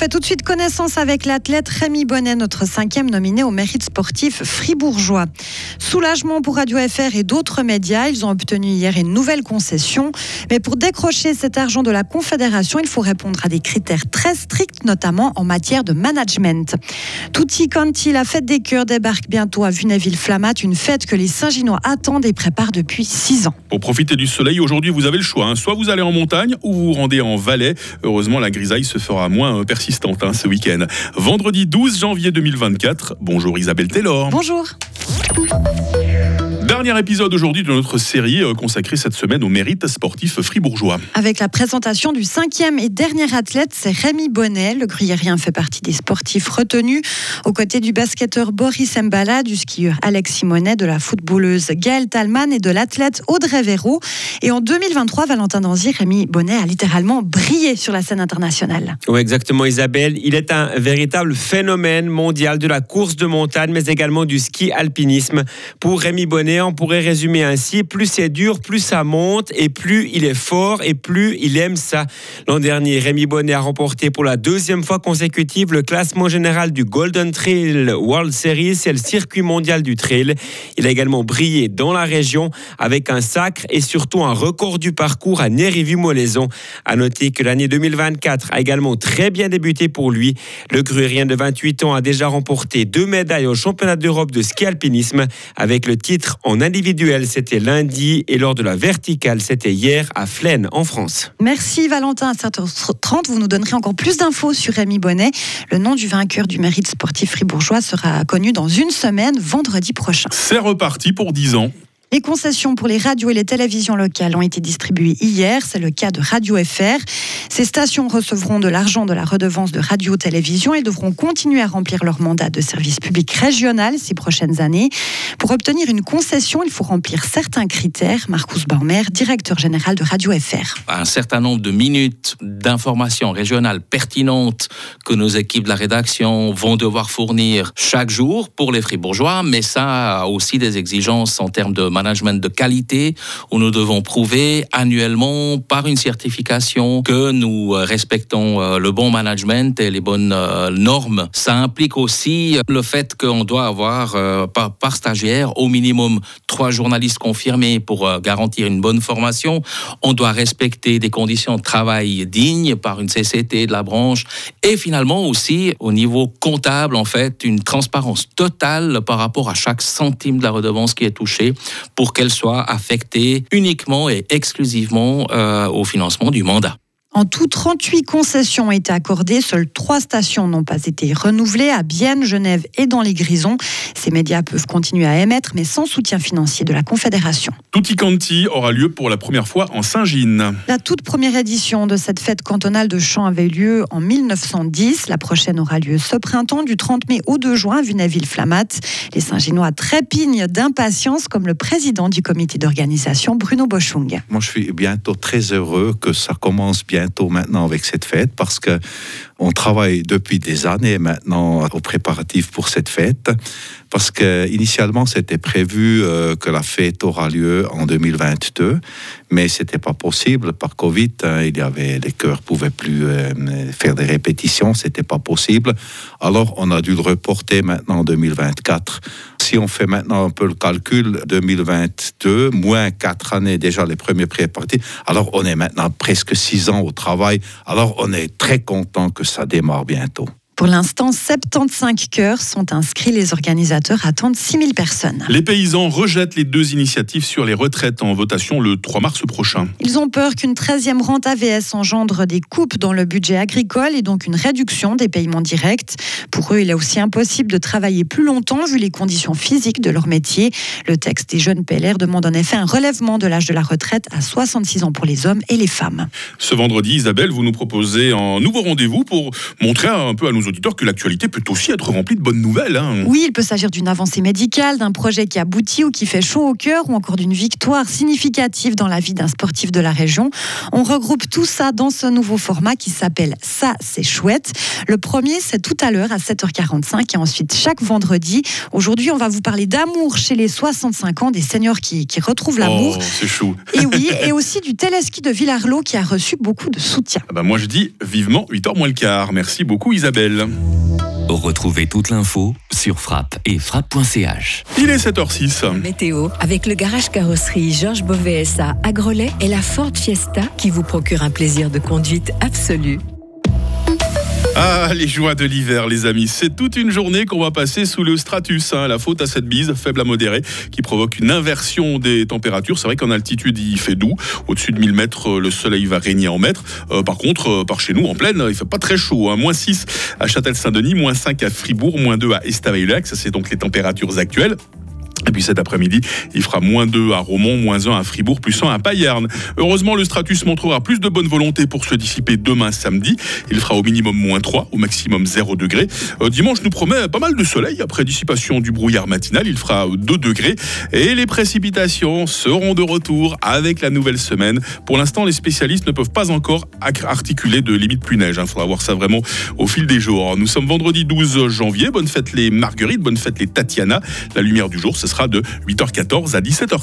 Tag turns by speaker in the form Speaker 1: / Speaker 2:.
Speaker 1: fait tout de suite connaissance avec l'athlète Rémi Bonnet, notre cinquième nominé au mérite sportif fribourgeois. Soulagement pour Radio FR et d'autres médias. Ils ont obtenu hier une nouvelle concession. Mais pour décrocher cet argent de la Confédération, il faut répondre à des critères très stricts, notamment en matière de management. Tutti Conti, la fête des cœurs, débarque bientôt à Vuneville-Flamat, une fête que les Saint-Ginois attendent et préparent depuis six ans.
Speaker 2: Pour profiter du soleil, aujourd'hui, vous avez le choix. Hein. Soit vous allez en montagne ou vous vous rendez en Valais. Heureusement, la grisaille se fera moins persistante ce week-end. Vendredi 12 janvier 2024. Bonjour Isabelle Taylor.
Speaker 1: Bonjour.
Speaker 2: Dernier épisode aujourd'hui de notre série euh, consacrée cette semaine au mérite sportif fribourgeois.
Speaker 1: Avec la présentation du cinquième et dernier athlète, c'est Rémi Bonnet. Le gruyérien fait partie des sportifs retenus, aux côtés du basketteur Boris Mbala, du skieur Alex Simonet, de la footballeuse Gaëlle Talman et de l'athlète Audrey Véraud. Et en 2023, Valentin Danzy, Rémi Bonnet a littéralement brillé sur la scène internationale.
Speaker 3: Oui, exactement Isabelle. Il est un véritable phénomène mondial de la course de montagne, mais également du ski alpinisme. Pour Rémi Bonnet, on pourrait résumer ainsi plus c'est dur, plus ça monte, et plus il est fort, et plus il aime ça. L'an dernier, Rémi Bonnet a remporté pour la deuxième fois consécutive le classement général du Golden Trail World Series, c'est le circuit mondial du trail. Il a également brillé dans la région avec un sacre et surtout un record du parcours à Nérivu-Molaison. À noter que l'année 2024 a également très bien débuté pour lui. Le gruérien de 28 ans a déjà remporté deux médailles au championnat d'Europe de ski alpinisme avec le titre en individuel, c'était lundi, et lors de la verticale, c'était hier à Flaine, en France.
Speaker 1: Merci Valentin. À 7h30, vous nous donnerez encore plus d'infos sur Rémi Bonnet. Le nom du vainqueur du mérite sportif fribourgeois sera connu dans une semaine, vendredi prochain.
Speaker 2: C'est reparti pour 10 ans.
Speaker 1: Les concessions pour les radios et les télévisions locales ont été distribuées hier. C'est le cas de Radio FR. Ces stations recevront de l'argent de la redevance de radio-télévision et devront continuer à remplir leur mandat de service public régional ces prochaines années. Pour obtenir une concession, il faut remplir certains critères. Marcus Baumer, directeur général de Radio FR.
Speaker 4: Un certain nombre de minutes d'informations régionales pertinentes que nos équipes de la rédaction vont devoir fournir chaque jour pour les fribourgeois, mais ça a aussi des exigences en termes de management de qualité où nous devons prouver annuellement par une certification que nous respectons euh, le bon management et les bonnes euh, normes. Ça implique aussi le fait qu'on doit avoir euh, par, par, stagiaire au minimum trois journalistes confirmés pour garantir une bonne formation. On doit respecter des conditions de travail dignes par une CCT de la branche et finalement aussi au niveau comptable en fait une transparence totale par rapport à chaque centime de la redevance qui est touchée pour qu'elle soit affectée uniquement et exclusivement euh, au financement du mandat.
Speaker 1: En tout, 38 concessions ont été accordées. Seules trois stations n'ont pas été renouvelées à Bienne, Genève et dans les Grisons. Ces médias peuvent continuer à émettre, mais sans soutien financier de la Confédération.
Speaker 2: Tutti Canti aura lieu pour la première fois en Saint-Gine.
Speaker 1: La toute première édition de cette fête cantonale de chant avait eu lieu en 1910. La prochaine aura lieu ce printemps, du 30 mai au 2 juin, à Vunaville-Flamat. Les Saint-Ginois trépignent d'impatience, comme le président du comité d'organisation, Bruno Boschung.
Speaker 5: Moi, je suis bientôt très heureux que ça commence bien maintenant avec cette fête parce que on travaille depuis des années maintenant aux préparatifs pour cette fête parce que initialement c'était prévu euh, que la fête aura lieu en 2022 mais c'était pas possible par Covid hein. il y avait les chœurs pouvaient plus euh, faire des répétitions c'était pas possible. Alors on a dû le reporter maintenant en 2024 si on fait maintenant un peu le calcul 2022 moins quatre années déjà les premiers préparatifs alors on est maintenant presque six ans au travail. Alors on est très content que ça démarre bientôt.
Speaker 1: Pour l'instant, 75 cœurs sont inscrits. Les organisateurs attendent 6000 personnes.
Speaker 2: Les paysans rejettent les deux initiatives sur les retraites en votation le 3 mars prochain.
Speaker 1: Ils ont peur qu'une 13e rente AVS engendre des coupes dans le budget agricole et donc une réduction des paiements directs. Pour eux, il est aussi impossible de travailler plus longtemps vu les conditions physiques de leur métier. Le texte des jeunes PLR demande en effet un relèvement de l'âge de la retraite à 66 ans pour les hommes et les femmes.
Speaker 2: Ce vendredi, Isabelle, vous nous proposez un nouveau rendez-vous pour montrer un peu à nos auditeurs que l'actualité peut aussi être remplie de bonnes nouvelles. hein.
Speaker 1: Oui, il peut s'agir d'une avancée médicale, d'un projet qui aboutit ou qui fait chaud au cœur, ou encore d'une victoire significative dans la vie d'un sportif de la région. On regroupe tout ça dans ce nouveau format qui s'appelle Ça, c'est chouette. Le premier, c'est tout à l'heure à 7h45 et ensuite chaque vendredi. Aujourd'hui, on va vous parler d'amour chez les 65 ans, des seniors qui, qui retrouvent l'amour.
Speaker 2: Oh, c'est chou.
Speaker 1: Et oui, et aussi du téléski de Villarlot qui a reçu beaucoup de soutien.
Speaker 2: Ah bah, moi, je dis vivement 8h moins le quart. Merci beaucoup, Isabelle.
Speaker 6: Retrouvez toute l'info sur frappe et frappe.ch.
Speaker 2: Il est 7h06.
Speaker 7: Météo, avec le garage carrosserie Georges Beauvais à Grelais et la Ford Fiesta qui vous procure un plaisir de conduite absolu.
Speaker 2: Ah, les joies de l'hiver, les amis. C'est toute une journée qu'on va passer sous le stratus. hein. La faute à cette bise, faible à modérée, qui provoque une inversion des températures. C'est vrai qu'en altitude, il fait doux. Au-dessus de 1000 mètres, le soleil va régner en mètres. Euh, par contre, euh, par chez nous, en plaine, il fait pas très chaud. hein. Moins 6 à Châtel-Saint-Denis, moins 5 à Fribourg, moins 2 à Estavayer-le-Lac. Ça, c'est donc les températures actuelles. Et puis cet après-midi, il fera moins 2 à Romont, moins 1 à Fribourg, plus 1 à Payerne. Heureusement, le stratus montrera plus de bonne volonté pour se dissiper demain samedi. Il fera au minimum moins 3, au maximum 0 degré. Euh, dimanche nous promet pas mal de soleil. Après dissipation du brouillard matinal, il fera 2 degrés. Et les précipitations seront de retour avec la nouvelle semaine. Pour l'instant, les spécialistes ne peuvent pas encore articuler de limite plus neige. Il faudra voir ça vraiment au fil des jours. Nous sommes vendredi 12 janvier. Bonne fête les Marguerites, bonne fête les Tatiana. La lumière du jour, ce sera de 8h14 à 17h.